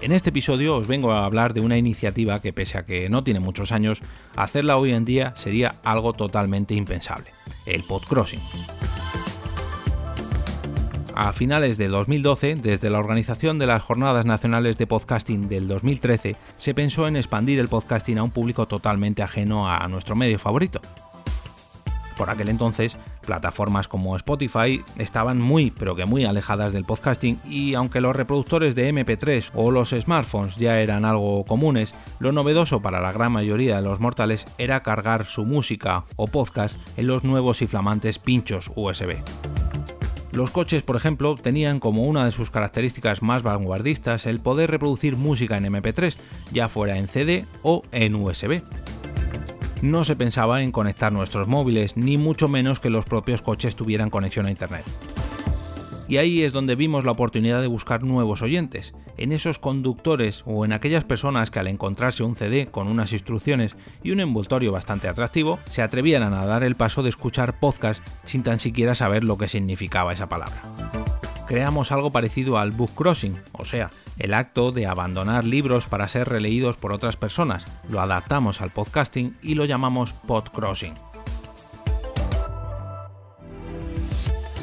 En este episodio os vengo a hablar de una iniciativa que pese a que no tiene muchos años, hacerla hoy en día sería algo totalmente impensable, el podcrossing. A finales de 2012, desde la organización de las Jornadas Nacionales de Podcasting del 2013, se pensó en expandir el podcasting a un público totalmente ajeno a nuestro medio favorito, por aquel entonces, plataformas como Spotify estaban muy, pero que muy alejadas del podcasting y aunque los reproductores de MP3 o los smartphones ya eran algo comunes, lo novedoso para la gran mayoría de los mortales era cargar su música o podcast en los nuevos y flamantes pinchos USB. Los coches, por ejemplo, tenían como una de sus características más vanguardistas el poder reproducir música en MP3, ya fuera en CD o en USB no se pensaba en conectar nuestros móviles, ni mucho menos que los propios coches tuvieran conexión a Internet. Y ahí es donde vimos la oportunidad de buscar nuevos oyentes, en esos conductores o en aquellas personas que al encontrarse un CD con unas instrucciones y un envoltorio bastante atractivo, se atrevieran a dar el paso de escuchar podcast sin tan siquiera saber lo que significaba esa palabra creamos algo parecido al book crossing, o sea, el acto de abandonar libros para ser releídos por otras personas. Lo adaptamos al podcasting y lo llamamos podcrossing.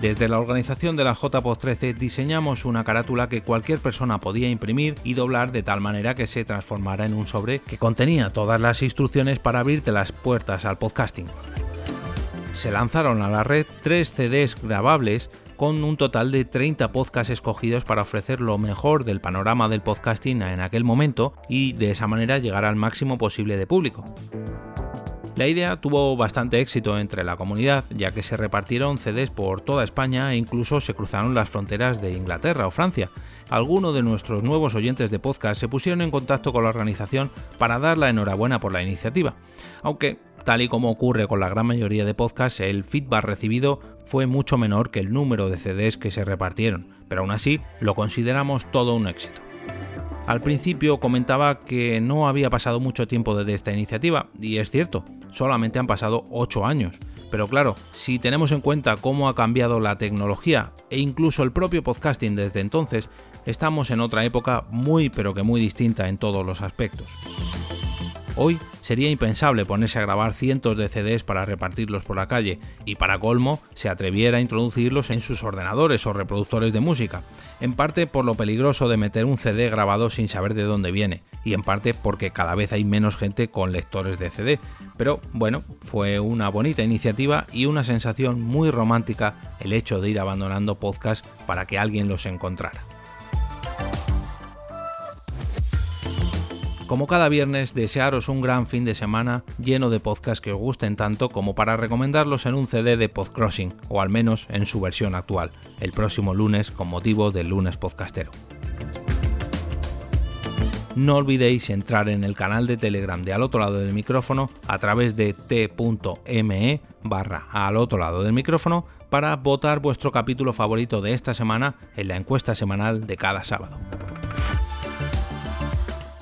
Desde la organización de la JPod 13 diseñamos una carátula que cualquier persona podía imprimir y doblar de tal manera que se transformara en un sobre que contenía todas las instrucciones para abrirte las puertas al podcasting. Se lanzaron a la red tres CDs grabables con un total de 30 podcasts escogidos para ofrecer lo mejor del panorama del podcasting en aquel momento y de esa manera llegar al máximo posible de público. La idea tuvo bastante éxito entre la comunidad, ya que se repartieron CDs por toda España e incluso se cruzaron las fronteras de Inglaterra o Francia. Algunos de nuestros nuevos oyentes de podcast se pusieron en contacto con la organización para dar la enhorabuena por la iniciativa, aunque Tal y como ocurre con la gran mayoría de podcasts, el feedback recibido fue mucho menor que el número de CDs que se repartieron, pero aún así lo consideramos todo un éxito. Al principio comentaba que no había pasado mucho tiempo desde esta iniciativa, y es cierto, solamente han pasado 8 años. Pero claro, si tenemos en cuenta cómo ha cambiado la tecnología e incluso el propio podcasting desde entonces, estamos en otra época muy pero que muy distinta en todos los aspectos. Hoy sería impensable ponerse a grabar cientos de CDs para repartirlos por la calle y para colmo se atreviera a introducirlos en sus ordenadores o reproductores de música, en parte por lo peligroso de meter un CD grabado sin saber de dónde viene y en parte porque cada vez hay menos gente con lectores de CD. Pero bueno, fue una bonita iniciativa y una sensación muy romántica el hecho de ir abandonando podcasts para que alguien los encontrara. Como cada viernes, desearos un gran fin de semana lleno de podcasts que os gusten tanto como para recomendarlos en un CD de Podcrossing, o al menos en su versión actual, el próximo lunes con motivo del lunes podcastero. No olvidéis entrar en el canal de Telegram de al otro lado del micrófono a través de t.me barra al otro lado del micrófono para votar vuestro capítulo favorito de esta semana en la encuesta semanal de cada sábado.